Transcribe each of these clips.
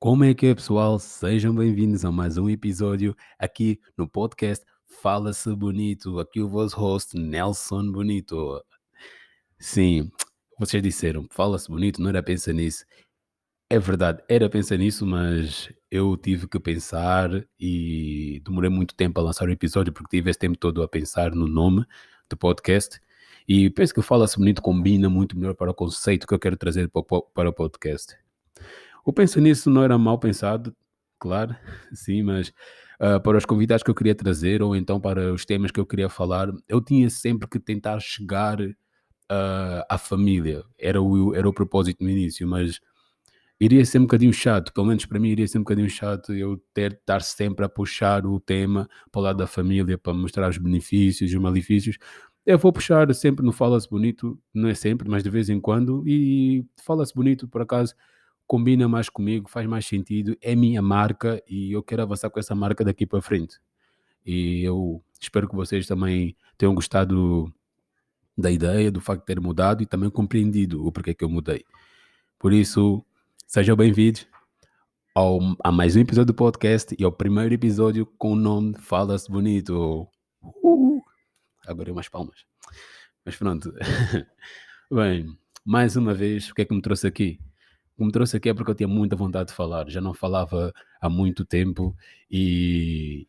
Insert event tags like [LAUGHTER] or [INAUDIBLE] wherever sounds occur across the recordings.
Como é que é, pessoal? Sejam bem-vindos a mais um episódio aqui no podcast Fala-se Bonito. Aqui o vosso host, Nelson Bonito. Sim, vocês disseram, fala-se bonito, não era pensar nisso. É verdade, era pensar nisso, mas eu tive que pensar e demorei muito tempo a lançar o episódio porque tive esse tempo todo a pensar no nome do podcast. E penso que o Fala-se Bonito combina muito melhor para o conceito que eu quero trazer para o, para o podcast. O Pensa Nisso não era mal pensado, claro, [LAUGHS] sim, mas uh, para os convidados que eu queria trazer ou então para os temas que eu queria falar, eu tinha sempre que tentar chegar uh, à família. Era o, era o propósito no início, mas iria ser um bocadinho chato, pelo menos para mim iria ser um bocadinho chato eu ter estar sempre a puxar o tema para o lado da família, para mostrar os benefícios e os malefícios. Eu vou puxar sempre no Fala-se Bonito, não é sempre, mas de vez em quando, e Fala-se Bonito, por acaso, combina mais comigo, faz mais sentido, é minha marca e eu quero avançar com essa marca daqui para frente. E eu espero que vocês também tenham gostado da ideia, do facto de ter mudado e também compreendido o porquê que eu mudei. Por isso, sejam bem-vindos ao, a mais um episódio do podcast e ao primeiro episódio com o nome Fala-se Bonito. Uh, agora umas palmas. Mas pronto. [LAUGHS] Bem, mais uma vez, o que é que me trouxe aqui? Que me trouxe aqui é porque eu tinha muita vontade de falar, já não falava há muito tempo e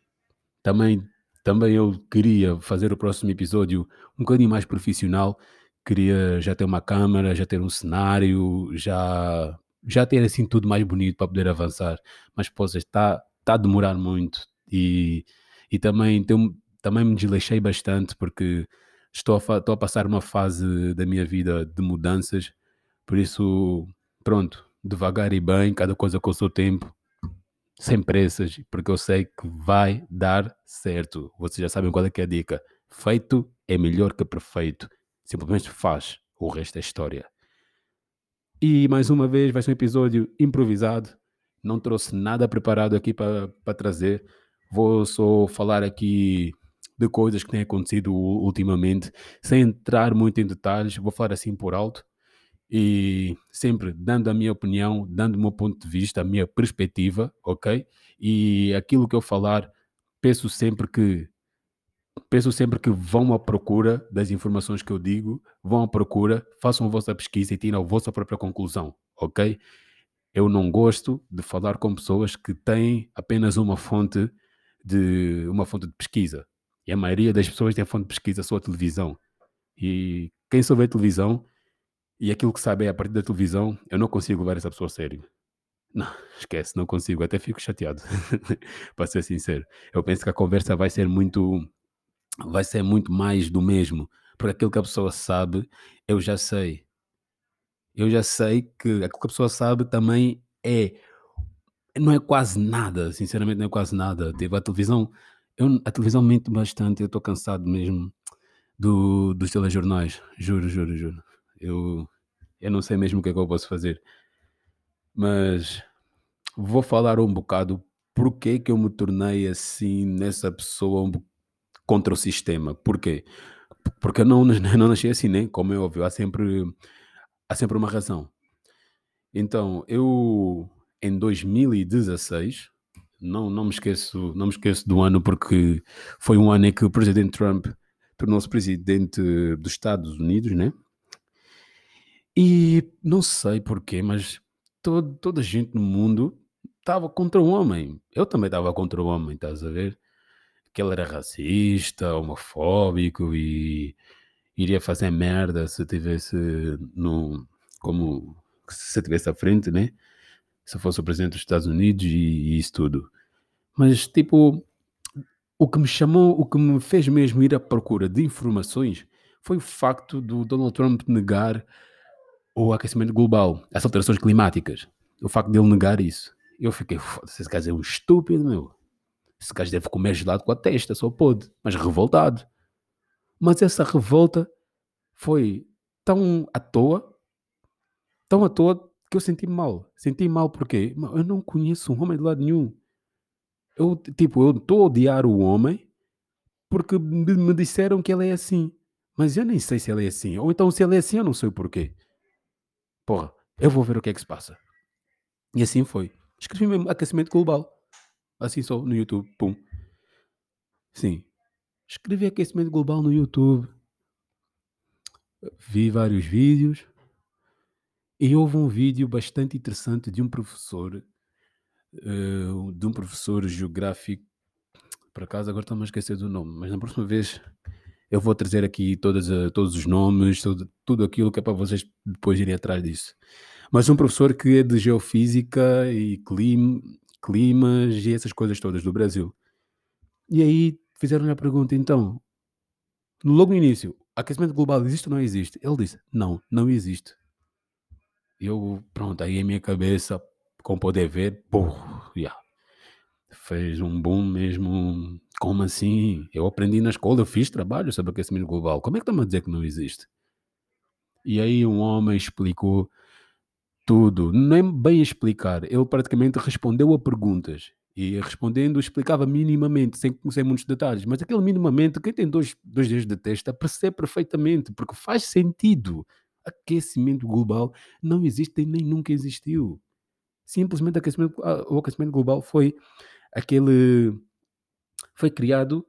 também, também eu queria fazer o próximo episódio um bocadinho mais profissional, queria já ter uma câmera, já ter um cenário, já, já ter assim tudo mais bonito para poder avançar, mas pois está, está a demorar muito e, e também, tem, também me desleixei bastante porque estou a, estou a passar uma fase da minha vida de mudanças, por isso pronto, devagar e bem, cada coisa com o seu tempo, sem pressas, porque eu sei que vai dar certo. Vocês já sabem qual é que é a dica. Feito é melhor que perfeito. Simplesmente faz. O resto é história. E mais uma vez vai ser um episódio improvisado. Não trouxe nada preparado aqui para trazer. Vou só falar aqui de coisas que têm acontecido ultimamente, sem entrar muito em detalhes. Vou falar assim por alto e sempre dando a minha opinião, dando o meu ponto de vista, a minha perspectiva, ok? E aquilo que eu falar, penso sempre que penso sempre que vão à procura das informações que eu digo, vão à procura, façam a vossa pesquisa e tiram a vossa própria conclusão, ok? Eu não gosto de falar com pessoas que têm apenas uma fonte de uma fonte de pesquisa. E a maioria das pessoas tem a fonte de pesquisa só a televisão. E quem vê televisão e aquilo que sabe é a partir da televisão, eu não consigo levar essa pessoa a sério. Não, [LAUGHS] esquece, não consigo, até fico chateado, [LAUGHS] para ser sincero. Eu penso que a conversa vai ser muito, vai ser muito mais do mesmo, porque aquilo que a pessoa sabe, eu já sei. Eu já sei que aquilo que a pessoa sabe também é, não é quase nada, sinceramente não é quase nada. Tipo, a televisão, eu, a televisão mente bastante, eu estou cansado mesmo do, dos telejornais, juro, juro, juro. Eu, eu não sei mesmo o que é que eu posso fazer. Mas vou falar um bocado porque que eu me tornei assim nessa pessoa um contra o sistema. Porquê? Porque eu não, [LAUGHS] não nasci assim, né? como é óbvio, há sempre, há sempre uma razão. Então, eu em 2016, não, não me esqueço, não me esqueço do ano porque foi um ano em que o presidente Trump tornou-se presidente dos Estados Unidos, né? E não sei porquê, mas todo, toda a gente no mundo estava contra o homem. Eu também estava contra o homem, estás a ver? Que ele era racista, homofóbico e iria fazer merda se tivesse no como se tivesse à frente, né? Se fosse o presidente dos Estados Unidos e, e isso tudo. Mas tipo, o que me chamou, o que me fez mesmo ir à procura de informações foi o facto do Donald Trump negar o aquecimento global, as alterações climáticas. O facto dele negar isso. Eu fiquei, foda-se, esse gajo é um estúpido, meu. Esse gajo deve comer gelado com a testa, só pode. Mas revoltado. Mas essa revolta foi tão à toa, tão à toa, que eu senti mal. Senti mal porque eu não conheço um homem de lado nenhum. Eu, tipo, eu estou a odiar o homem porque me disseram que ele é assim. Mas eu nem sei se ele é assim. Ou então se ele é assim, eu não sei o porquê porra, eu vou ver o que é que se passa. E assim foi. Escrevi mesmo aquecimento global. Assim só no YouTube. Pum. Sim. Escrevi aquecimento global no YouTube. Vi vários vídeos. E houve um vídeo bastante interessante de um professor, uh, de um professor geográfico, por acaso agora estou-me a esquecer do nome, mas na próxima vez eu vou trazer aqui todas, uh, todos os nomes, tudo, tudo aquilo que é para vocês depois irem atrás disso. Mas um professor que é de geofísica e clima, climas e essas coisas todas do Brasil. E aí fizeram-lhe a pergunta, então, logo no início, aquecimento global existe ou não existe? Ele disse, não, não existe. Eu, pronto, aí a minha cabeça, como poder ver, pô, yeah, fez um boom mesmo. Como assim? Eu aprendi na escola, eu fiz trabalho sobre aquecimento global. Como é que estão a dizer que não existe? E aí um homem explicou tudo, nem bem explicar. Ele praticamente respondeu a perguntas. E respondendo, explicava minimamente, sem, sem muitos detalhes. Mas aquele minimamente, quem tem dois, dois dedos de testa percebe perfeitamente, porque faz sentido aquecimento global não existe nem nunca existiu. Simplesmente aquecimento, ah, o aquecimento global foi aquele. Foi criado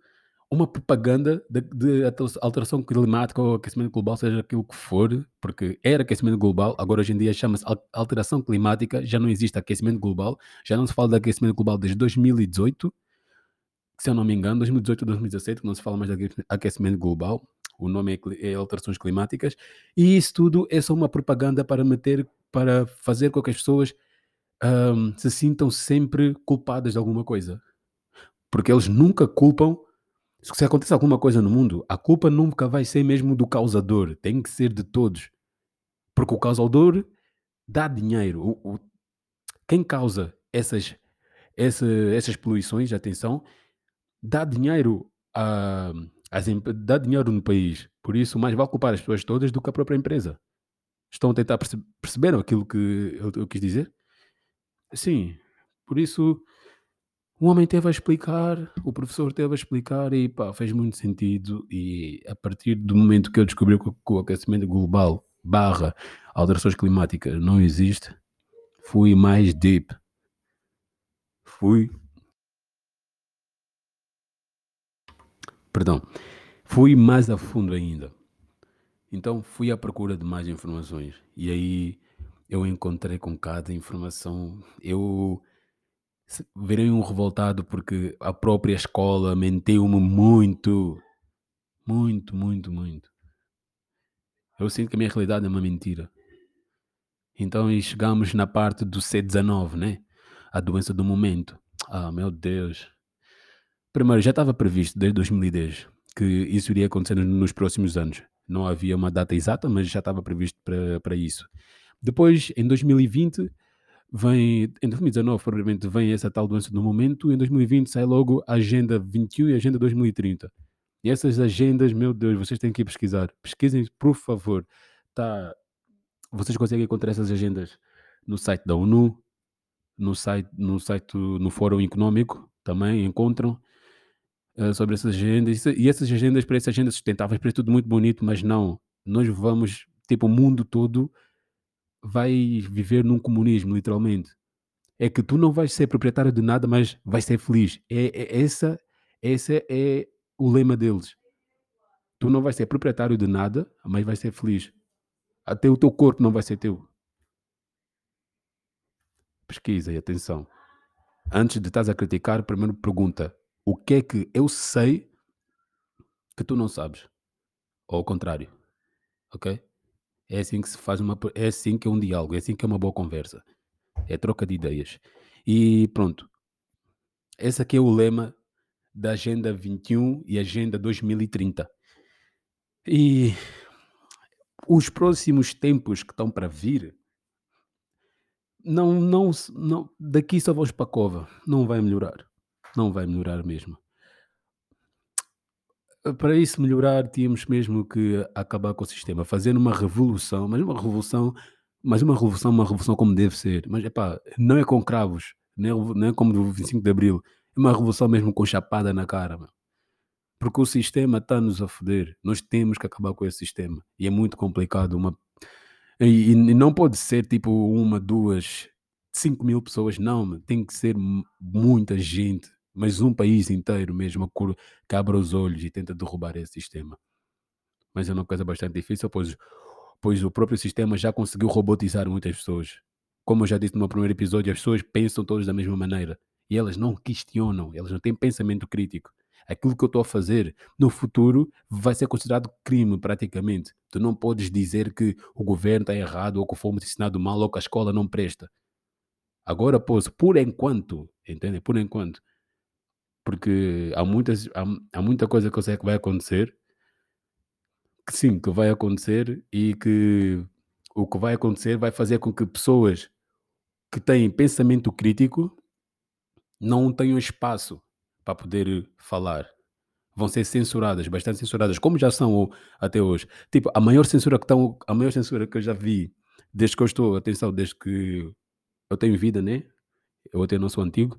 uma propaganda de, de, alteração climática ou aquecimento global, seja aquilo que for, porque era aquecimento global, agora hoje em dia chama-se alteração climática, já não existe aquecimento global, já não se fala de aquecimento global desde 2018, se eu não me engano, 2018 ou 2017, que não se fala mais de aquecimento global, o nome é, é alterações climáticas, e isso tudo é só uma propaganda para meter, para fazer com que as pessoas um, se sintam sempre culpadas de alguma coisa. Porque eles nunca culpam. Se acontece alguma coisa no mundo, a culpa nunca vai ser mesmo do causador, tem que ser de todos. Porque o causador dá dinheiro. O, o, quem causa essas, essa, essas poluições, atenção, dá dinheiro a, as, dá dinheiro no país. Por isso, mais vale culpar as pessoas todas do que a própria empresa. Estão a tentar perceber, perceberam aquilo que eu, eu quis dizer? Sim. Por isso, o homem teve a explicar, o professor teve a explicar e pá, fez muito sentido. E a partir do momento que eu descobri que o aquecimento global barra alterações climáticas não existe, fui mais deep. Fui Perdão. Fui mais a fundo ainda. Então fui à procura de mais informações. E aí eu encontrei com cada informação. Eu virei um revoltado porque a própria escola mentiu-me muito. Muito, muito, muito. Eu sinto que a minha realidade é uma mentira. Então chegamos na parte do C19, né? A doença do momento. Ah, meu Deus. Primeiro, já estava previsto desde 2010 que isso iria acontecer nos próximos anos. Não havia uma data exata, mas já estava previsto para isso. Depois, em 2020, vem, em 2019, provavelmente, vem essa tal doença do momento. Em 2020 sai logo a Agenda 21 e a Agenda 2030. E essas agendas, meu Deus, vocês têm que pesquisar. Pesquisem, por favor. Tá, vocês conseguem encontrar essas agendas no site da ONU, no site, no site, no Fórum Econômico, também encontram. Eh, sobre essas agendas. E essas agendas, para essas agendas sustentáveis, parece tudo muito bonito, mas não. Nós vamos, tipo, o mundo todo vai viver num comunismo, literalmente. É que tu não vais ser proprietário de nada, mas vais ser feliz. É, é essa, essa é o lema deles. Tu não vais ser proprietário de nada, mas vais ser feliz. Até o teu corpo não vai ser teu. Pesquisa e atenção. Antes de estás a criticar, primeiro pergunta: o que é que eu sei que tu não sabes? Ou ao contrário, ok? É assim que se faz uma. É assim que é um diálogo, é assim que é uma boa conversa. É troca de ideias. E pronto. Esse aqui é o lema da Agenda 21 e Agenda 2030. E os próximos tempos que estão para vir, não, não, não, daqui só vamos para a cova, não vai melhorar não vai melhorar mesmo. Para isso melhorar, tínhamos mesmo que acabar com o sistema, fazer uma revolução, mas uma revolução, mas uma revolução, uma revolução como deve ser. Mas epá, não é com cravos, não é, não é como do 25 de Abril, é uma revolução mesmo com chapada na cara, mano. porque o sistema está-nos a foder. Nós temos que acabar com esse sistema e é muito complicado. Uma... E, e não pode ser tipo uma, duas 5 mil pessoas, não, tem que ser muita gente, mas um país inteiro mesmo que abra os olhos e tenta derrubar esse sistema. Mas é uma coisa bastante difícil, pois, pois o próprio sistema já conseguiu robotizar muitas pessoas. Como eu já disse no meu primeiro episódio, as pessoas pensam todas da mesma maneira e elas não questionam, elas não têm pensamento crítico. Aquilo que eu estou a fazer no futuro vai ser considerado crime praticamente. Tu não podes dizer que o governo está errado ou que fomos ensinado mal ou que a escola não presta. Agora, pois, por enquanto, entende? Por enquanto. Porque há, muitas, há, há muita coisa que eu sei que vai acontecer. Que sim, que vai acontecer e que o que vai acontecer vai fazer com que pessoas que têm pensamento crítico não tenham espaço para poder falar. Vão ser censuradas, bastante censuradas, como já são até hoje. Tipo, a maior censura que estão, a maior censura que eu já vi desde que eu estou, atenção, desde que eu tenho vida, né? Eu até não sou antigo,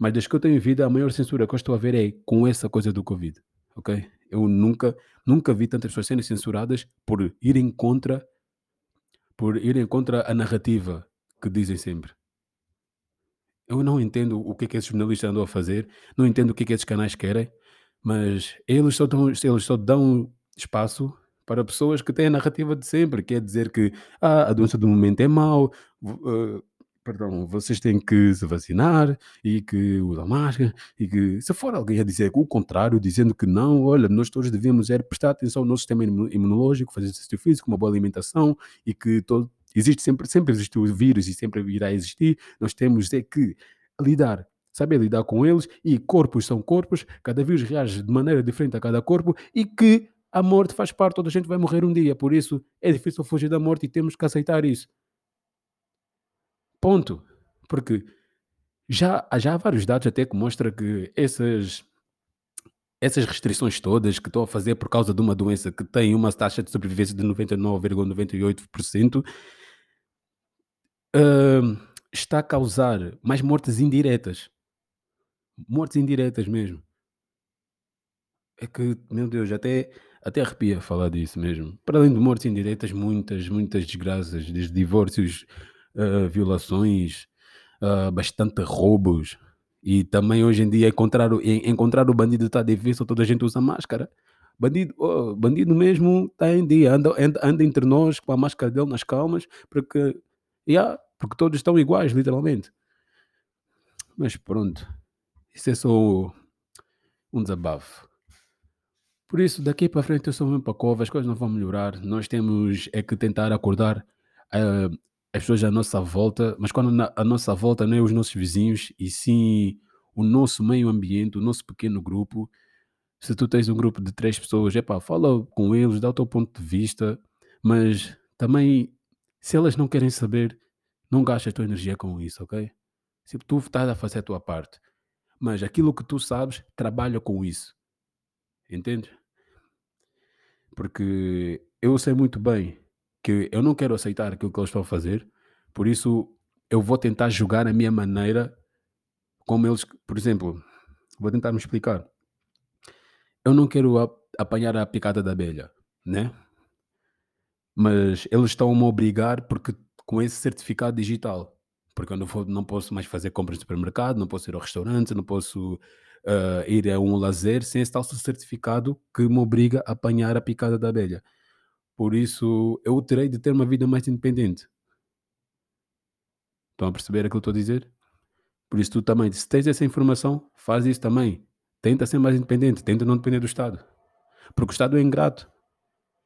mas desde que eu tenho vida, a maior censura que eu estou a ver é com essa coisa do Covid, ok? Eu nunca, nunca vi tantas pessoas sendo censuradas por irem contra, por irem contra a narrativa que dizem sempre. Eu não entendo o que é que esses jornalistas andam a fazer, não entendo o que é que esses canais querem, mas eles só dão, eles só dão espaço para pessoas que têm a narrativa de sempre, quer é dizer que ah, a doença do momento é mau, uh, perdão, vocês têm que se vacinar e que usar máscara e que se for alguém a dizer o contrário, dizendo que não, olha, nós todos devemos é prestar atenção ao nosso sistema imunológico, fazer exercício físico, uma boa alimentação e que todo, existe sempre, sempre existe o vírus e sempre irá existir, nós temos é que lidar, saber lidar com eles e corpos são corpos, cada vírus reage de maneira diferente a cada corpo e que a morte faz parte, toda a gente vai morrer um dia, por isso é difícil fugir da morte e temos que aceitar isso. Ponto. Porque já, já há vários dados até que mostram que essas, essas restrições todas que estão a fazer por causa de uma doença que tem uma taxa de sobrevivência de 99,98%, uh, está a causar mais mortes indiretas. Mortes indiretas mesmo. É que, meu Deus, até, até arrepia falar disso mesmo. Para além de mortes indiretas, muitas, muitas desgraças, desde divórcios uh, violações, uh, bastante roubos. E também hoje em dia encontrar, o- encontrar o bandido está difícil, toda a gente usa máscara. Bandido, oh, bandido mesmo está em dia, anda, anda, anda entre nós com a máscara dele nas calmas, porque, yeah, porque todos estão iguais, literalmente. Mas pronto, isso é só um desabafo. Por isso, daqui para frente eu sou mesmo para cova, as coisas não vão melhorar. Nós temos é que tentar acordar uh, as pessoas à nossa volta, mas quando a nossa volta não é os nossos vizinhos, e sim o nosso meio ambiente, o nosso pequeno grupo. Se tu tens um grupo de três pessoas, é pá, fala com eles, dá o teu ponto de vista, mas também, se elas não querem saber, não gastes a tua energia com isso, ok? Se tu estás a fazer a tua parte, mas aquilo que tu sabes, trabalha com isso, entende? Porque eu sei muito bem que eu não quero aceitar aquilo que eles estão a fazer, por isso eu vou tentar jogar a minha maneira como eles, por exemplo, vou tentar me explicar. Eu não quero apanhar a picada da abelha, né? Mas eles estão a me obrigar porque com esse certificado digital, porque eu não, vou, não posso mais fazer compras no supermercado, não posso ir ao restaurante, não posso uh, ir a um lazer sem esse tal certificado que me obriga a apanhar a picada da abelha. Por isso, eu terei de ter uma vida mais independente. Estão a perceber aquilo que eu estou a dizer? Por isso, tu também, se tens essa informação, faz isso também. Tenta ser mais independente, tenta não depender do Estado. Porque o Estado é ingrato.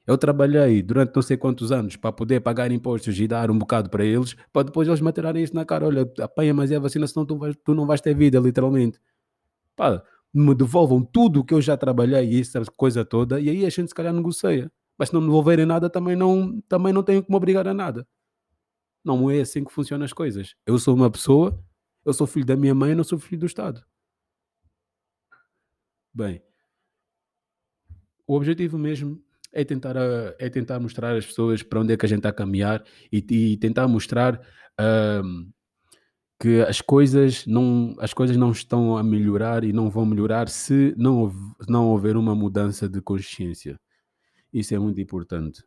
Eu trabalhei durante não sei quantos anos para poder pagar impostos e dar um bocado para eles, para depois eles matarem isso na cara. Olha, apanha mais a vacina, senão tu, vais, tu não vais ter vida, literalmente. Pá, me devolvam tudo o que eu já trabalhei e essa coisa toda, e aí a gente se calhar negocia. Mas se não me devolverem nada, também não, também não tenho que me obrigar a nada. Não é assim que funcionam as coisas. Eu sou uma pessoa, eu sou filho da minha mãe, não sou filho do Estado. Bem, o objetivo mesmo é tentar, é tentar mostrar às pessoas para onde é que a gente está a caminhar e, e tentar mostrar um, que as coisas, não, as coisas não estão a melhorar e não vão melhorar se não, não houver uma mudança de consciência. Isso é muito importante.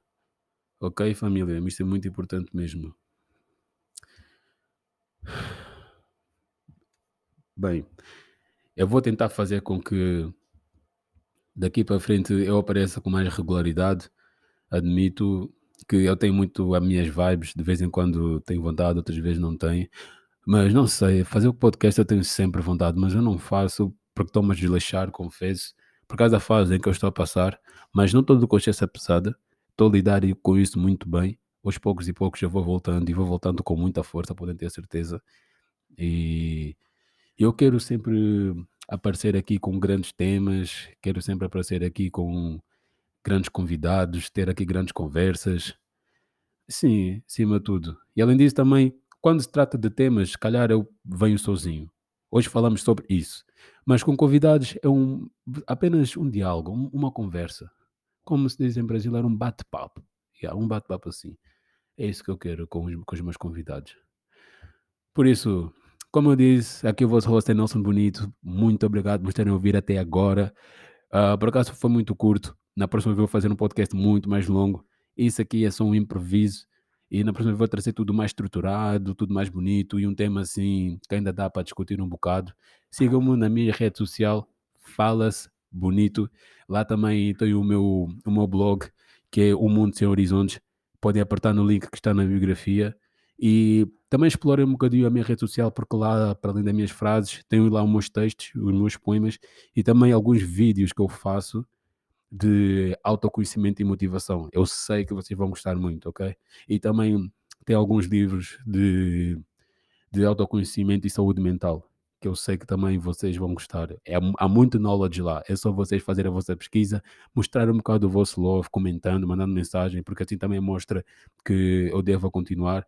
Ok, família? Isso é muito importante mesmo. Bem, eu vou tentar fazer com que daqui para frente eu apareça com mais regularidade. Admito que eu tenho muito as minhas vibes, de vez em quando tenho vontade, outras vezes não tenho. Mas não sei, fazer o podcast eu tenho sempre vontade, mas eu não faço porque estou-me a desleixar, confesso, por causa da fase em que eu estou a passar, mas não estou de consciência pesada, estou a lidar com isso muito bem. Aos poucos e poucos eu vou voltando e vou voltando com muita força, podem ter certeza. E eu quero sempre aparecer aqui com grandes temas, quero sempre aparecer aqui com grandes convidados, ter aqui grandes conversas. Sim, acima de tudo. E além disso também, quando se trata de temas, se calhar eu venho sozinho. Hoje falamos sobre isso. Mas com convidados é um, apenas um diálogo, um- uma conversa. Como se diz em brasileiro, um bate-papo. Yeah, um bate-papo assim. É isso que eu quero com os, com os meus convidados. Por isso, como eu disse, aqui o vosso host é Nelson Bonito. Muito obrigado por terem ouvido até agora. Ah, por acaso foi muito curto. Na próxima vez vou fazer um podcast muito mais longo. Isso aqui é só um improviso. E na próxima vou trazer tudo mais estruturado, tudo mais bonito e um tema assim que ainda dá para discutir um bocado. Sigam-me na minha rede social, Falas Bonito. Lá também tem o meu, o meu blog, que é O Mundo Sem Horizontes. Podem apertar no link que está na biografia. E também explorem um bocadinho a minha rede social, porque lá, para além das minhas frases, tenho lá os meus textos, os meus poemas e também alguns vídeos que eu faço de autoconhecimento e motivação. Eu sei que vocês vão gostar muito, ok? E também tem alguns livros de, de autoconhecimento e saúde mental, que eu sei que também vocês vão gostar. É, há muito knowledge lá, é só vocês fazerem a vossa pesquisa, mostrar um bocado do vosso love, comentando, mandando mensagem, porque assim também mostra que eu devo continuar.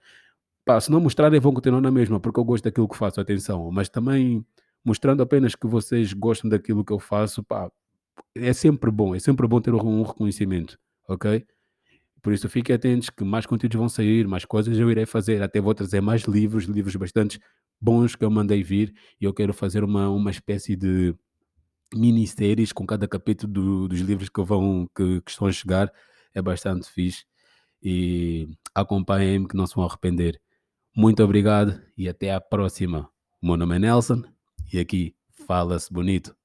Pá, se não mostrarem, vão continuar na mesma, porque eu gosto daquilo que faço, atenção. Mas também mostrando apenas que vocês gostam daquilo que eu faço, pá, é sempre bom, é sempre bom ter um reconhecimento, ok? Por isso fiquem atentos que mais conteúdos vão sair, mais coisas eu irei fazer, até vou trazer mais livros, livros bastante bons que eu mandei vir e eu quero fazer uma, uma espécie de minisséries com cada capítulo do- dos livros que, vão, que, que estão a chegar, é bastante fixe e acompanhem-me que não se vão arrepender. Muito obrigado e até à próxima. O meu nome é Nelson e aqui fala-se bonito.